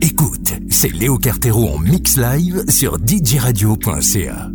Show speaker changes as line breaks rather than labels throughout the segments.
Écoute, c'est Léo Cartero en mix live sur djradio.ca.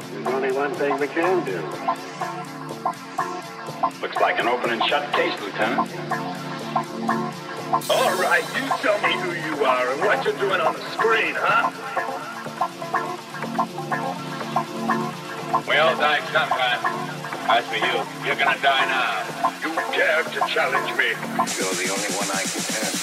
There's only one thing we can do.
Looks like an open and shut case, Lieutenant.
All right, you tell me who you are and what you're doing on the screen, huh?
We all die sometime. As for you, you're gonna die now.
You dare to challenge me?
You're the only one I can answer.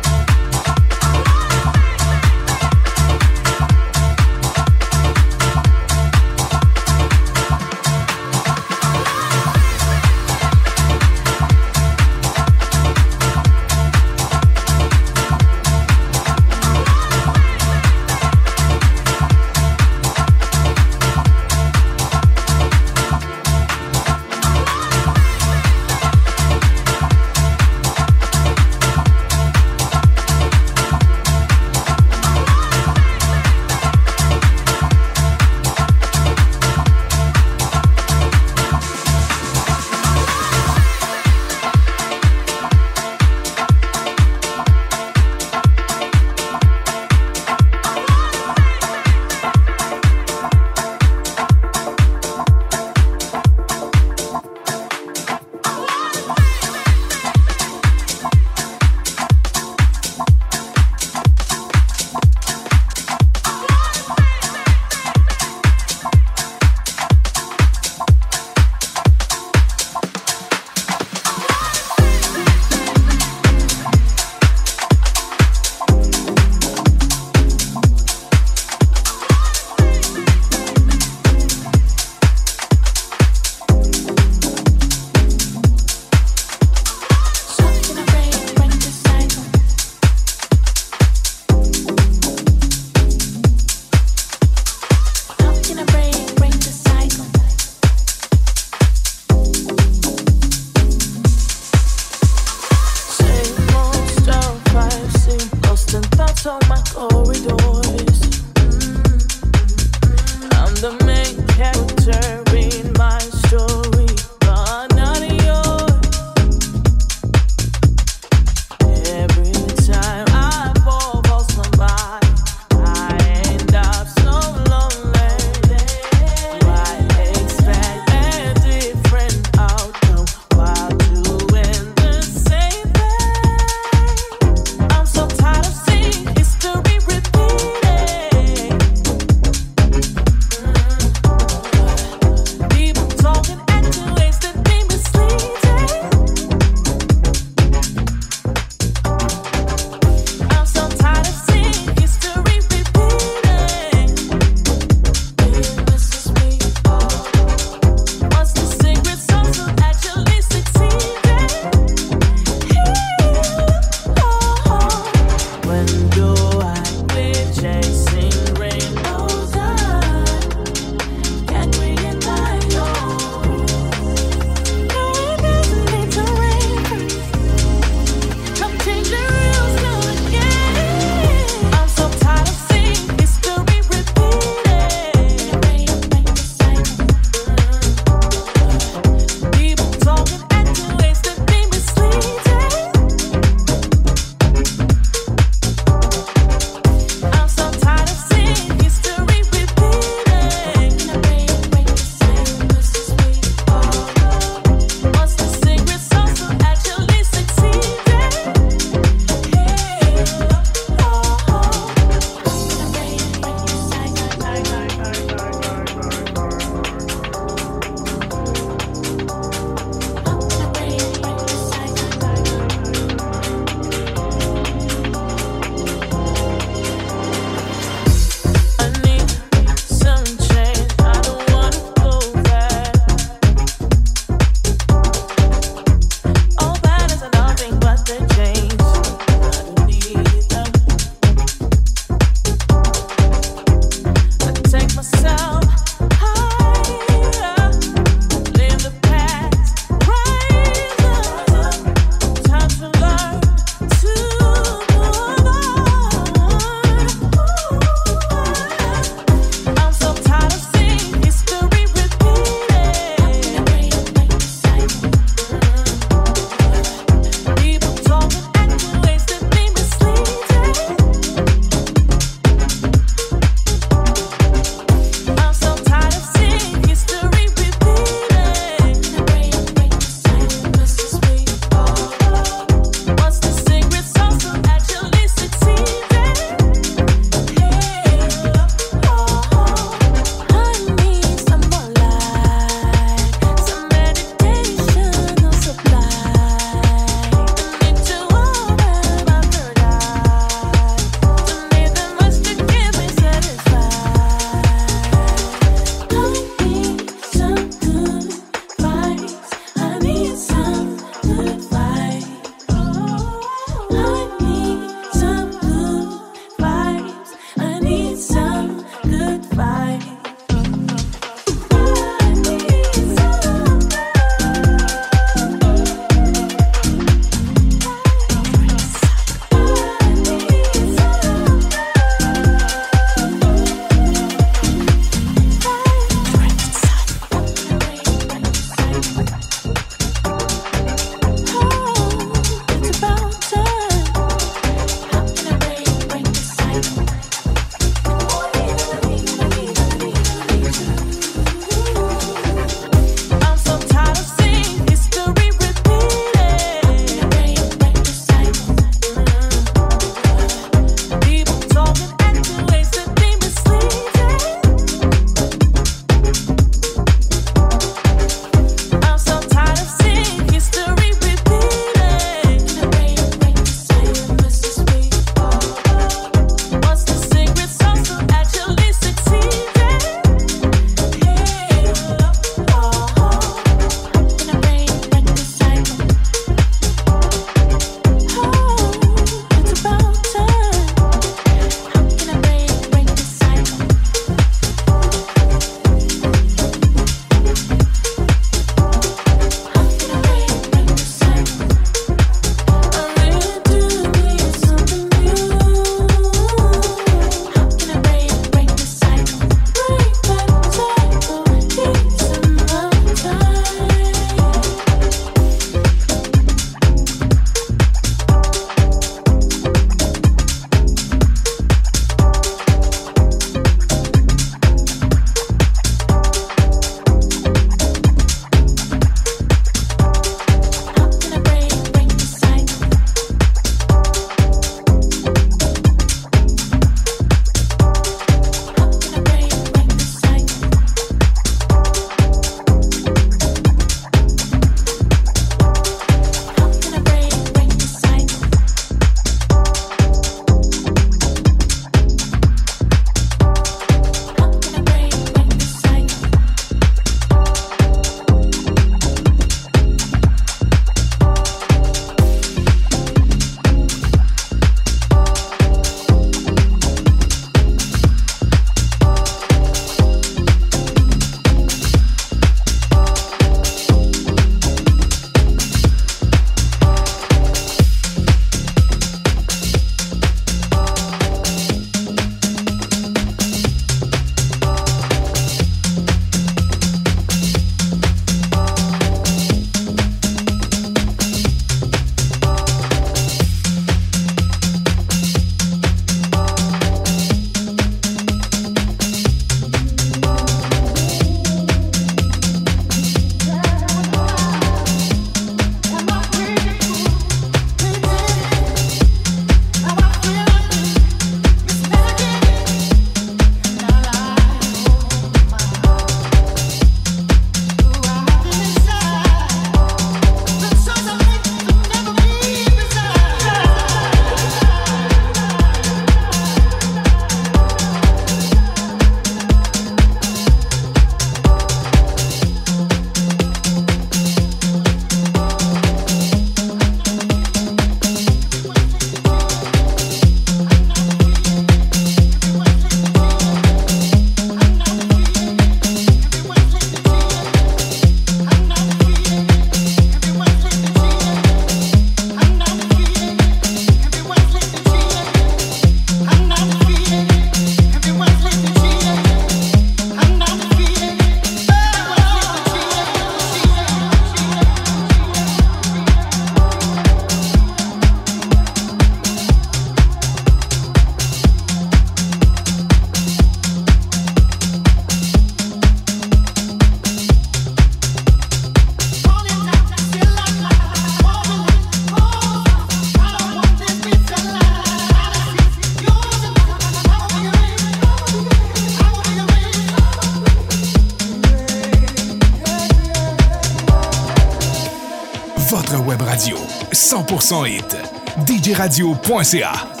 radio.ca.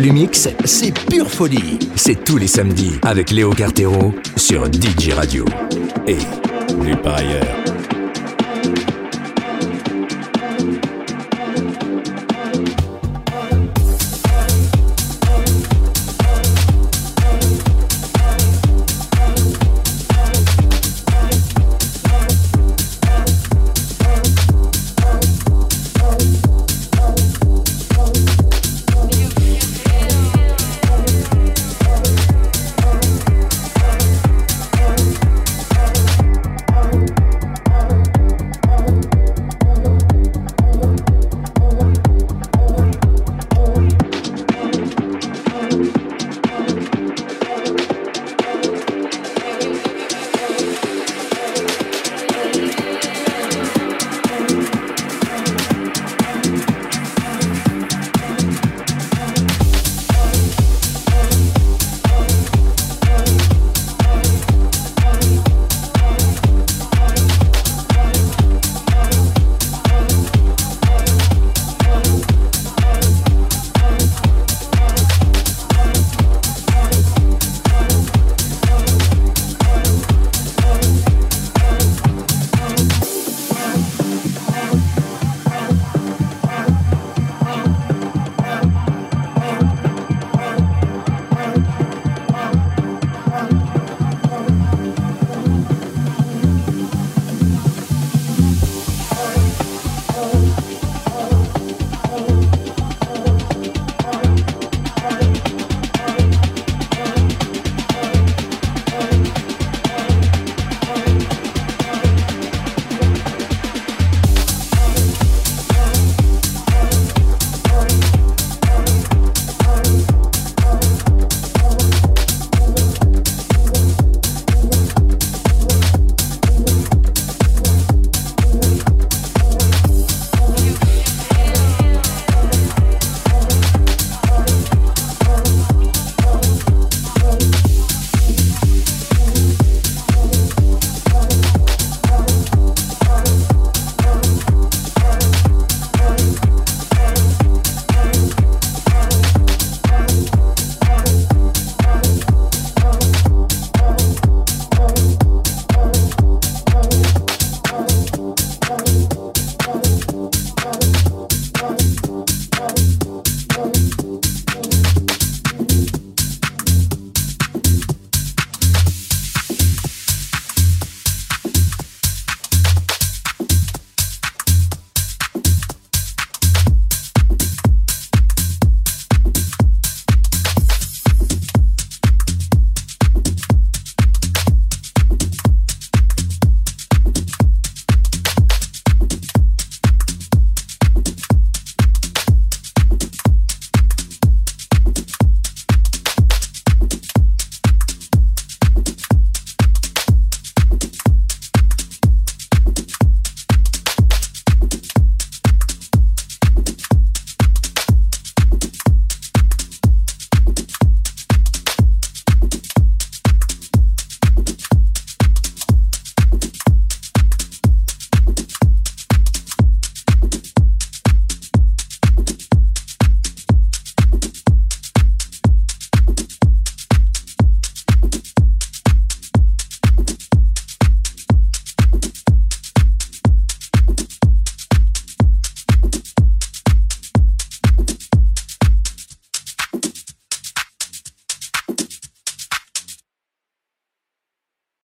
Volumix, c'est pure folie. C'est tous les samedis avec Léo Cartero sur DJ Radio. Et nulle part ailleurs.